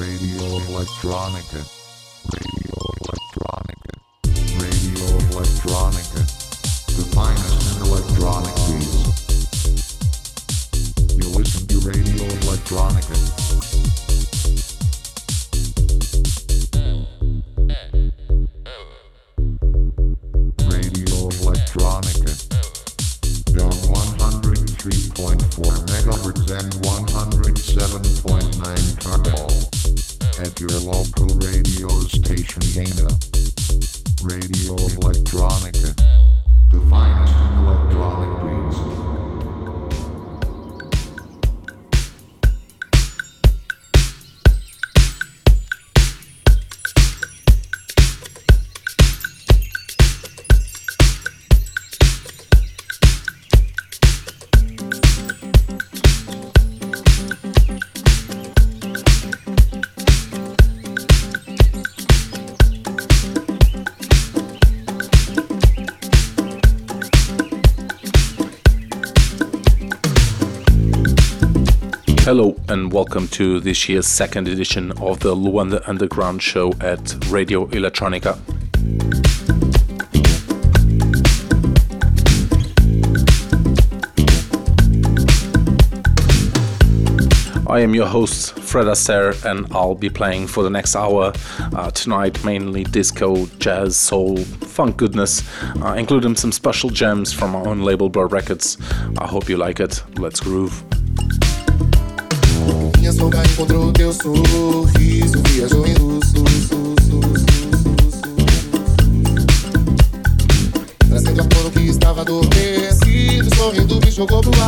Radio Electronica. Welcome to this year's second edition of the Luanda Underground Show at Radio Electronica. I am your host, Fred Aster, and I'll be playing for the next hour. Uh, tonight, mainly disco, jazz, soul, funk goodness, uh, including some special gems from our own label, Blur Records. I hope you like it. Let's groove. Sombra encontrou teu sorriso, viajou em luz, Trazendo à tona o que estava adormecido, sorrindo me jogou pro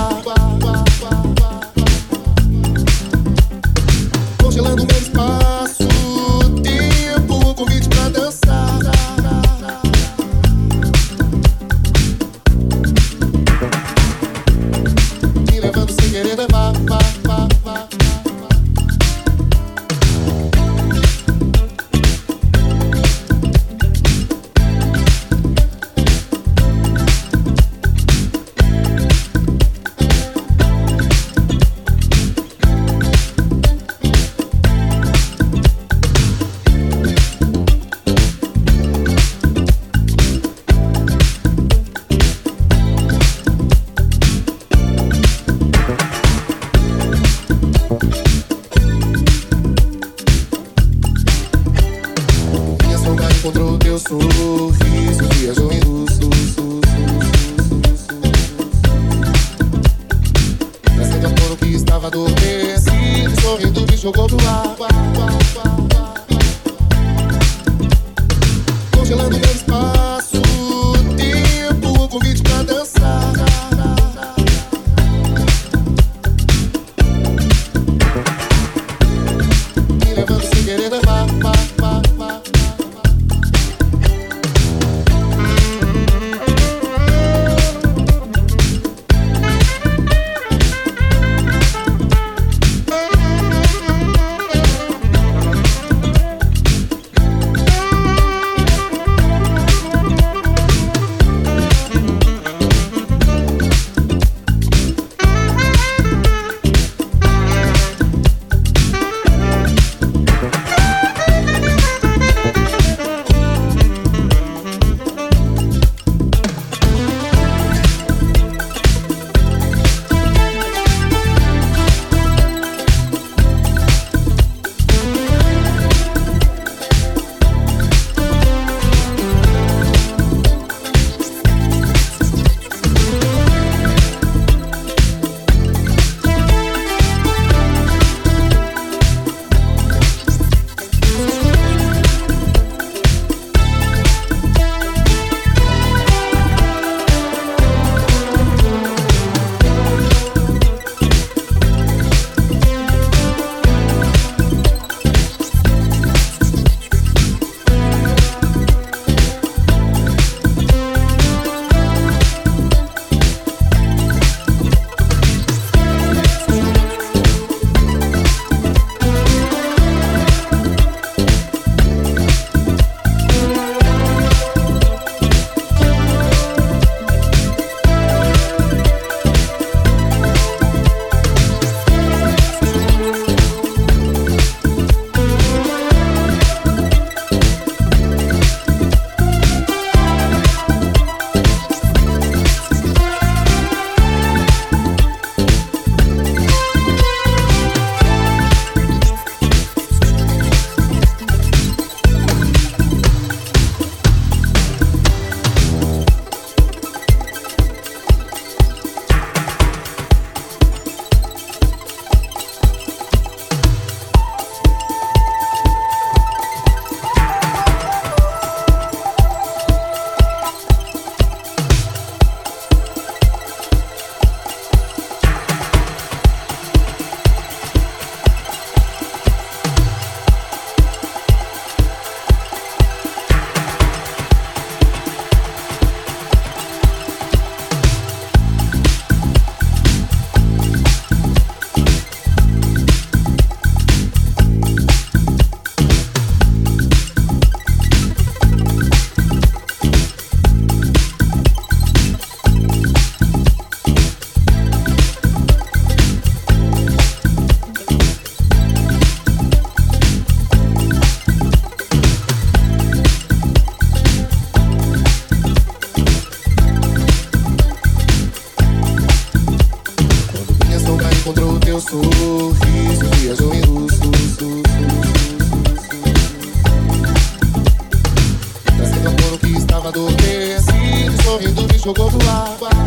jogou.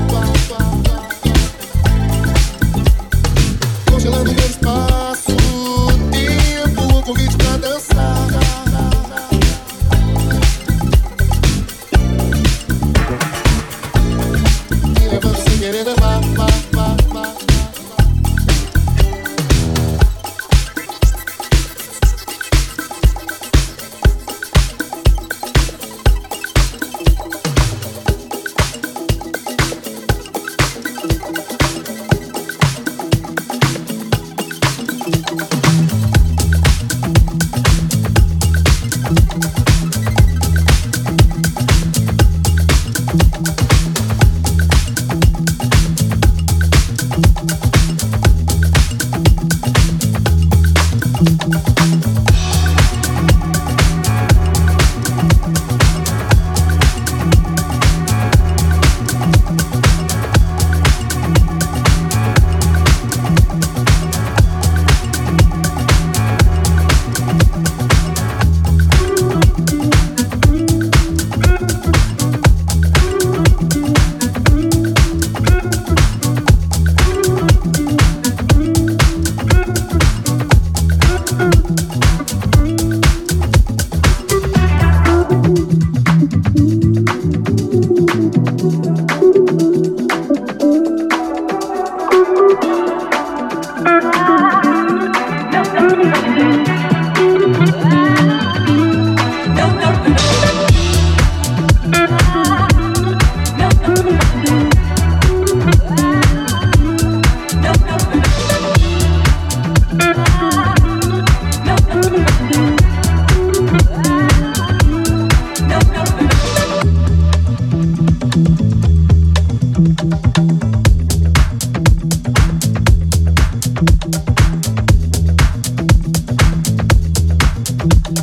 thank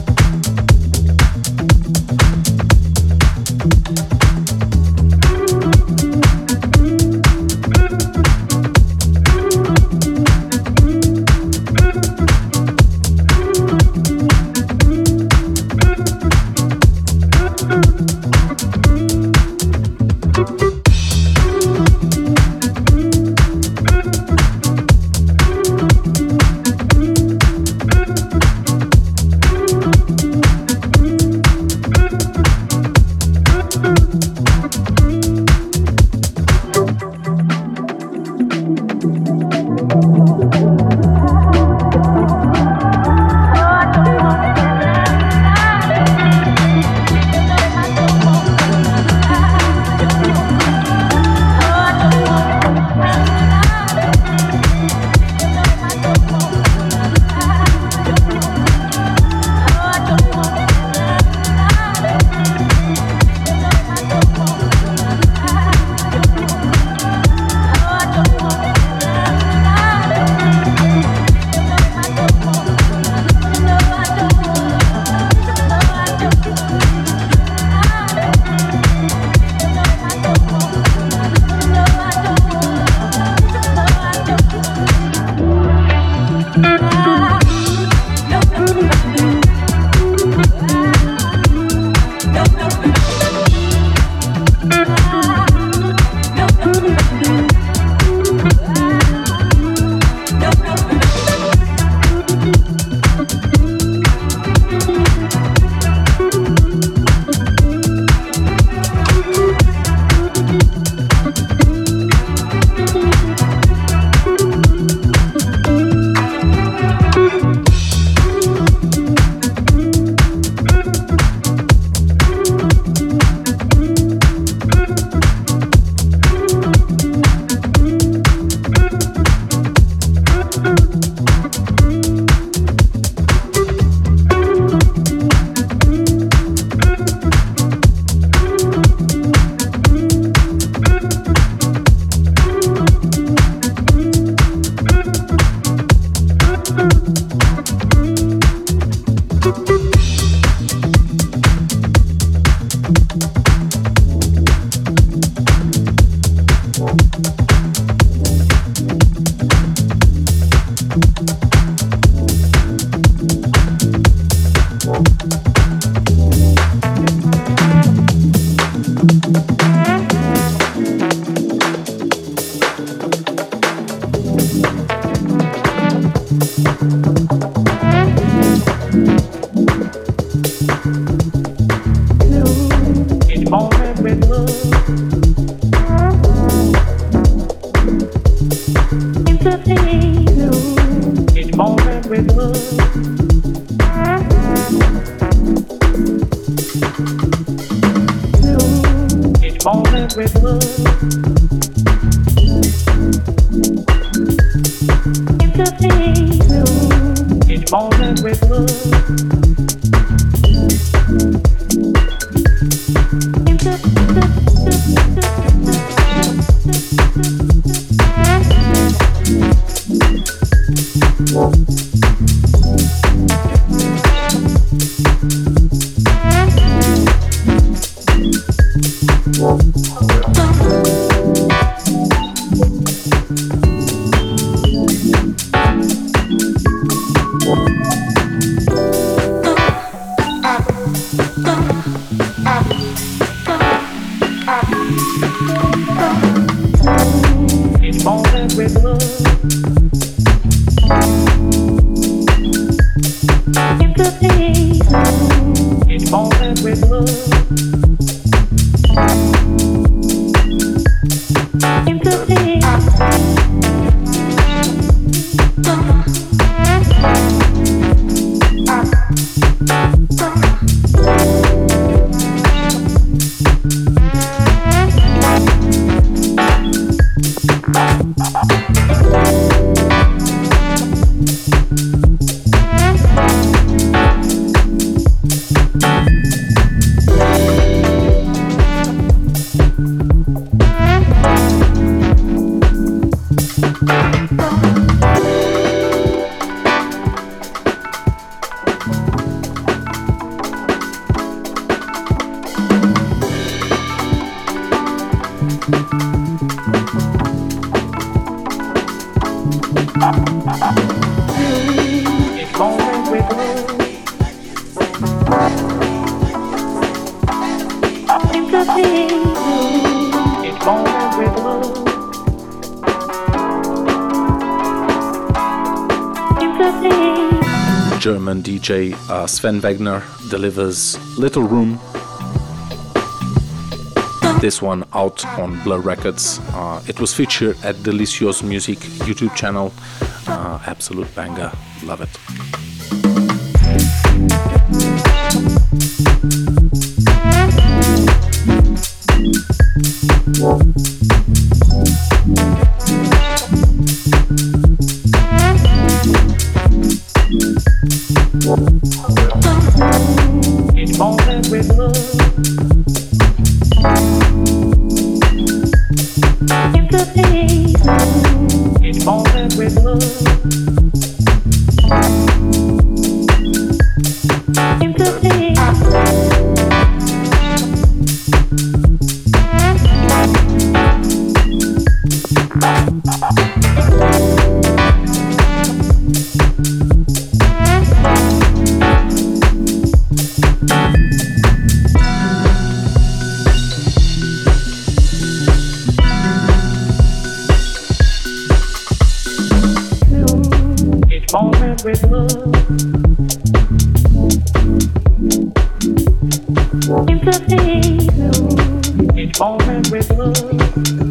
you DJ uh, Sven Wegner delivers Little Room. This one out on Blur Records. Uh, it was featured at Delicious Music YouTube channel. Uh, absolute banger. moment with love. Sympathy, moment with love.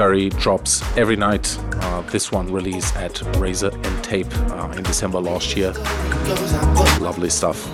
Currie drops every night. Uh, this one released at Razor-N-Tape uh, in December last year. Lovely stuff.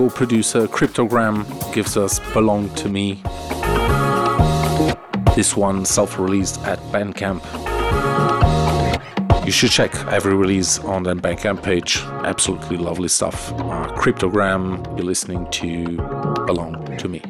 Chicago producer Kryptogram gives us Belong to Me. This one self released at Bandcamp. You should check every release on the Bandcamp page. Absolutely lovely stuff. Uh, Kryptogram, you're listening to Belong to Me.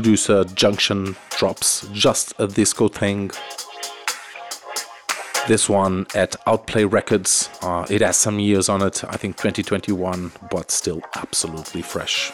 Producer Junktion drops just a disco thing. This one at Outplay Records. Uh, it has some years on it, I think 2021, but still absolutely fresh.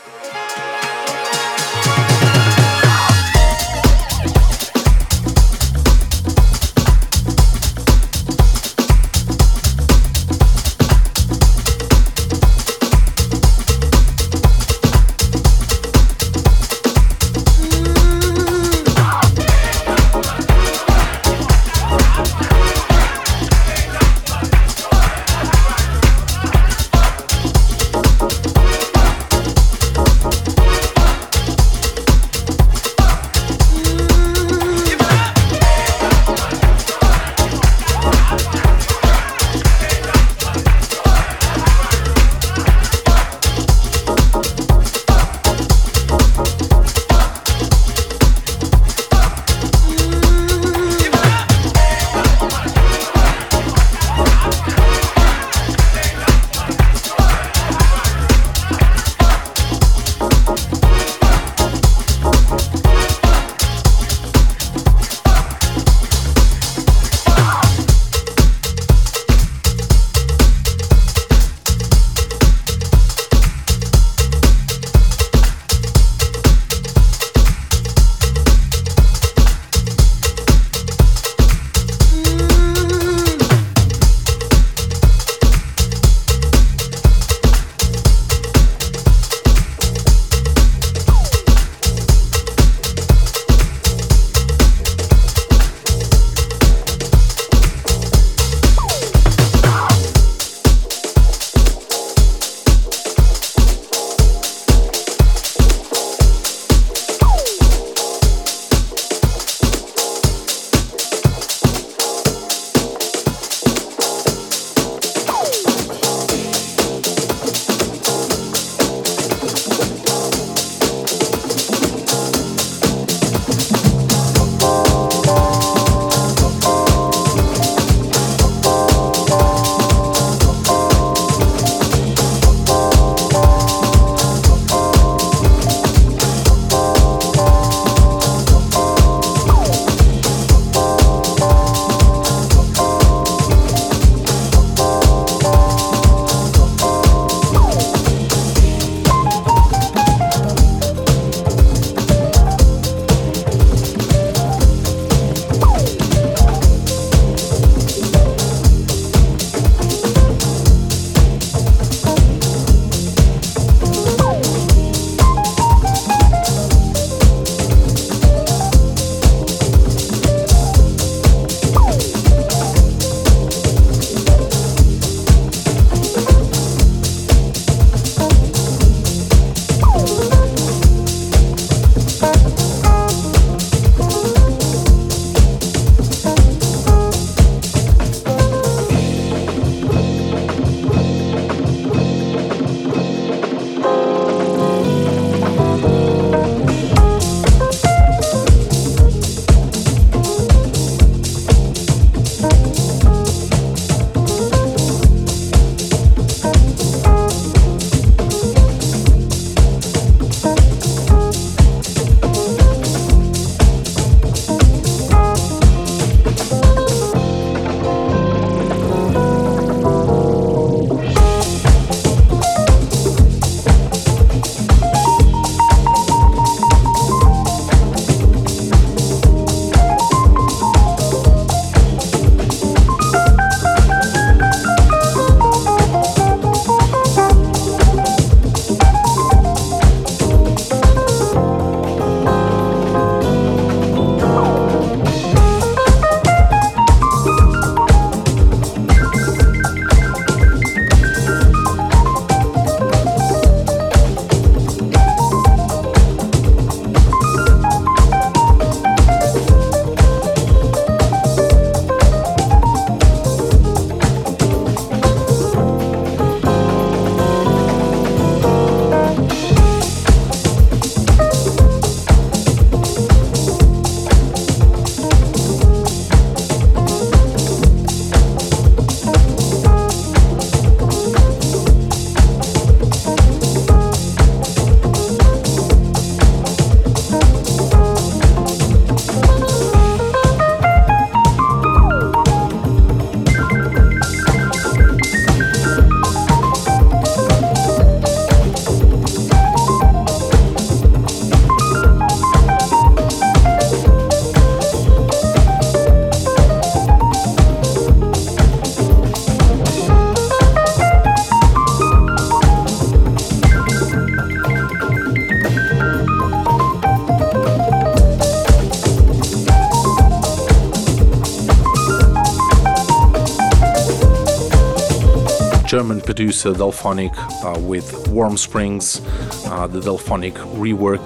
German producer Delfonic uh, with Warm Springs, uh, the Delfonic rework.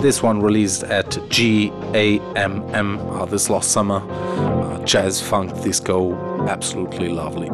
This one released at GAMM uh, this last summer. Uh, jazz, funk, disco, absolutely lovely.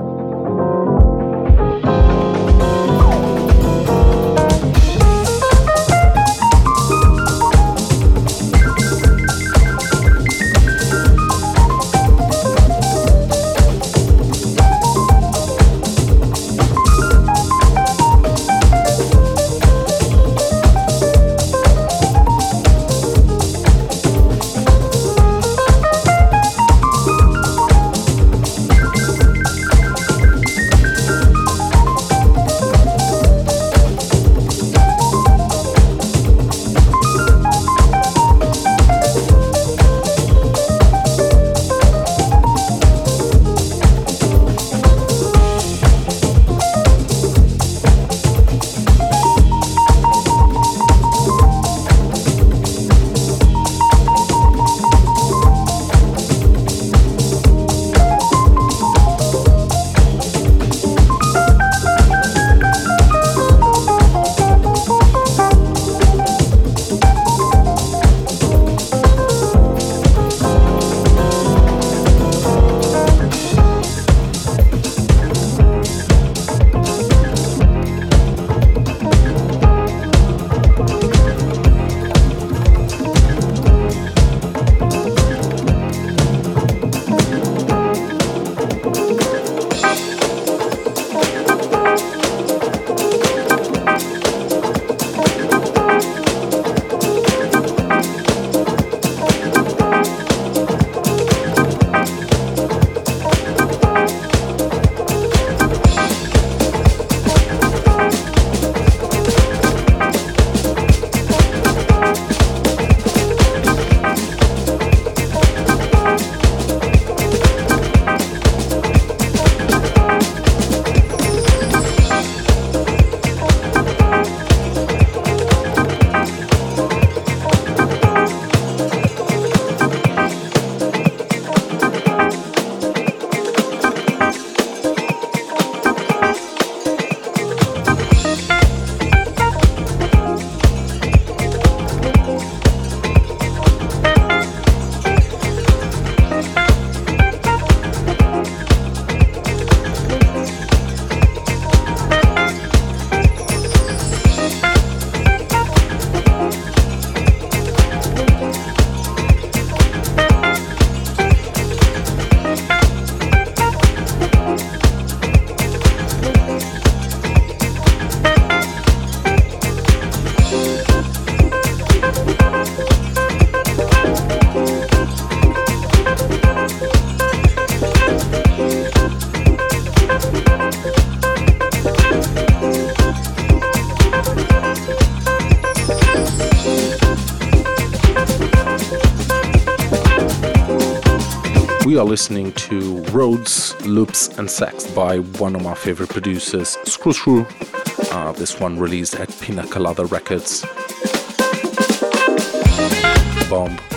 We are listening to Rhodes, Loops and Sax by one of my favorite producers, Scruscru. Uh, this one released at Pina Colada Records. Bomb.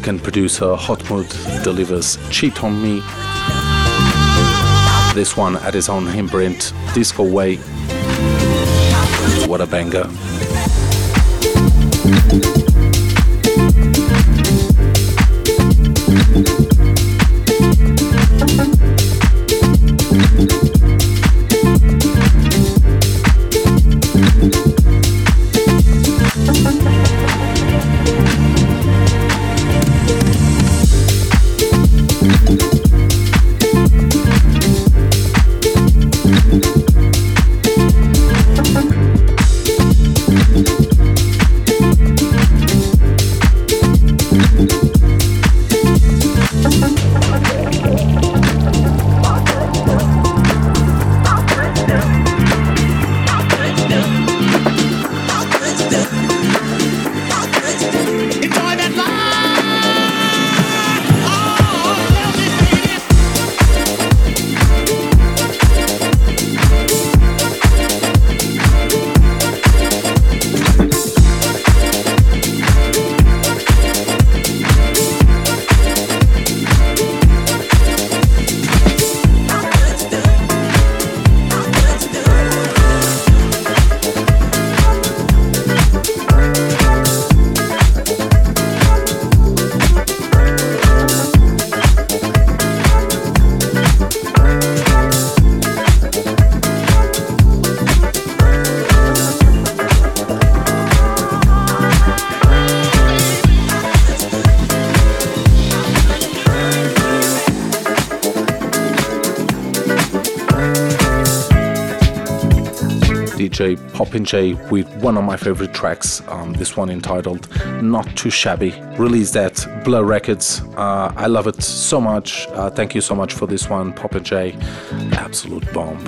Mexican producer Hotmood delivers Cheat on Me. This one at his own imprint, Discoweey. What a banger. J with one of my favorite tracks, um, this one entitled Not Too Shabby. Released at Blur Records. Uh, I love it so much. Uh, thank you so much for this one, Popinjay. Absolute bomb.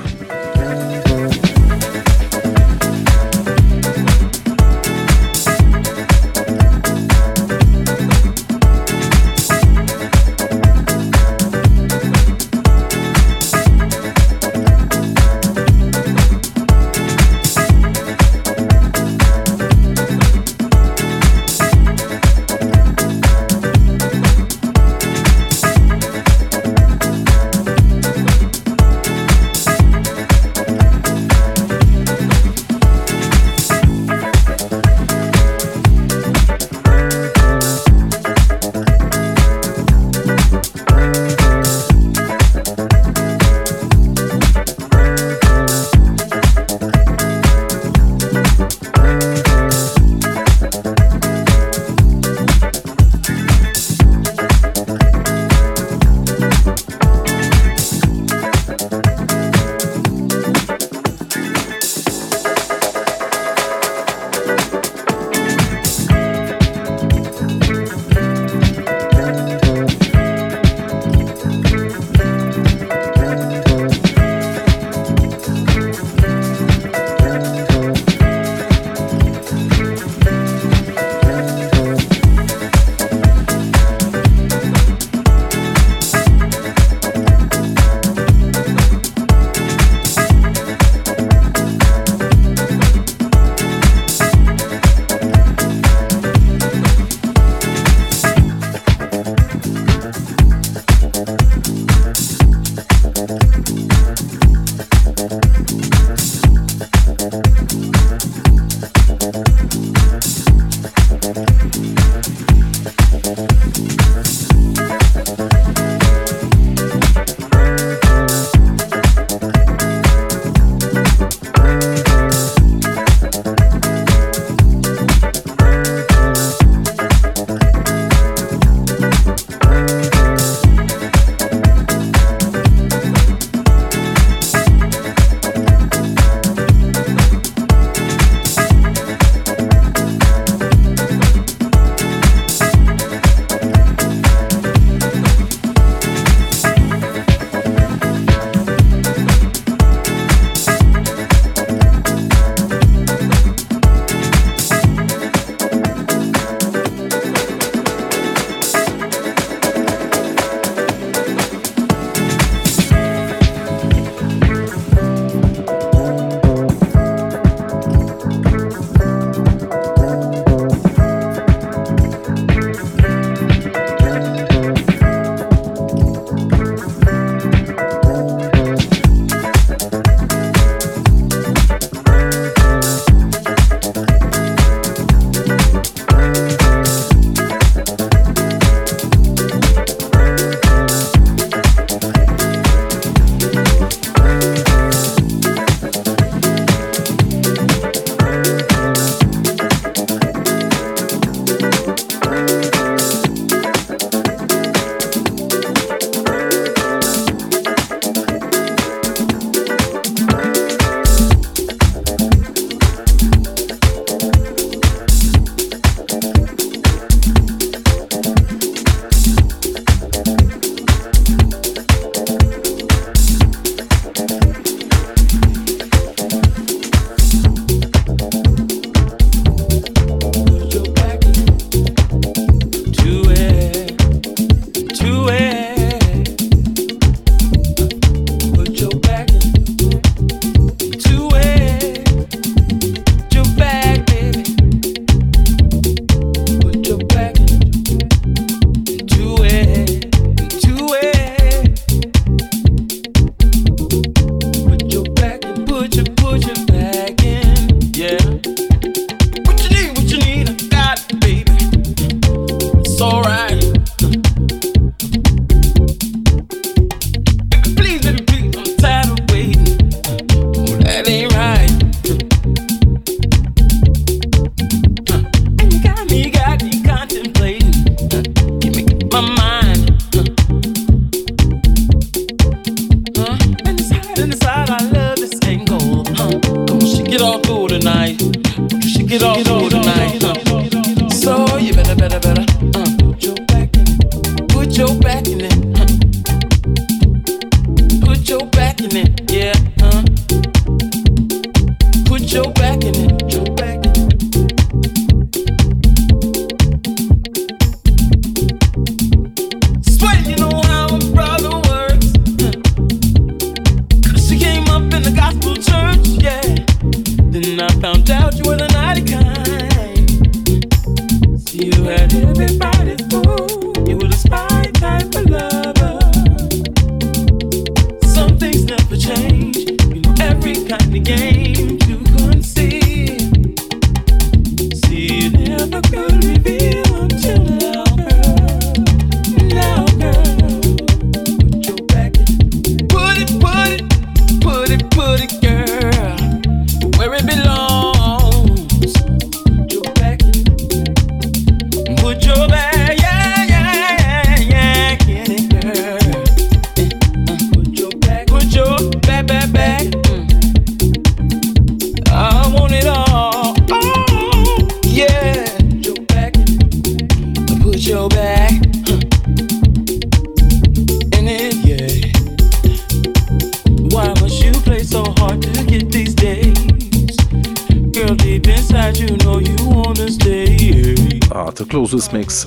underground.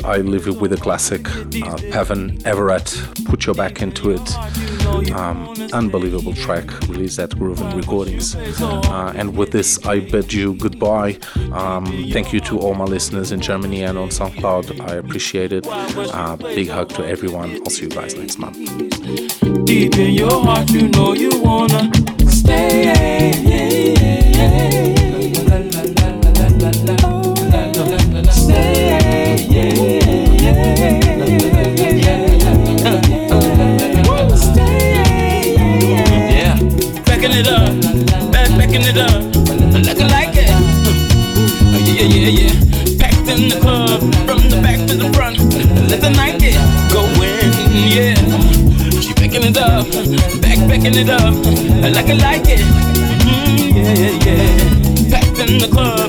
I leave you with a classic uh, Peven Everett, Put Your Back Into It. Um, unbelievable track released at Groovin Recordings. Uh, and with this, I bid you goodbye. Um, thank you to all my listeners in Germany and on SoundCloud. I appreciate it. Uh, big hug to everyone. I'll see you guys next month. Deep in your heart, you know you wanna stay. Like it. Mm, yeah, yeah. Packed in the club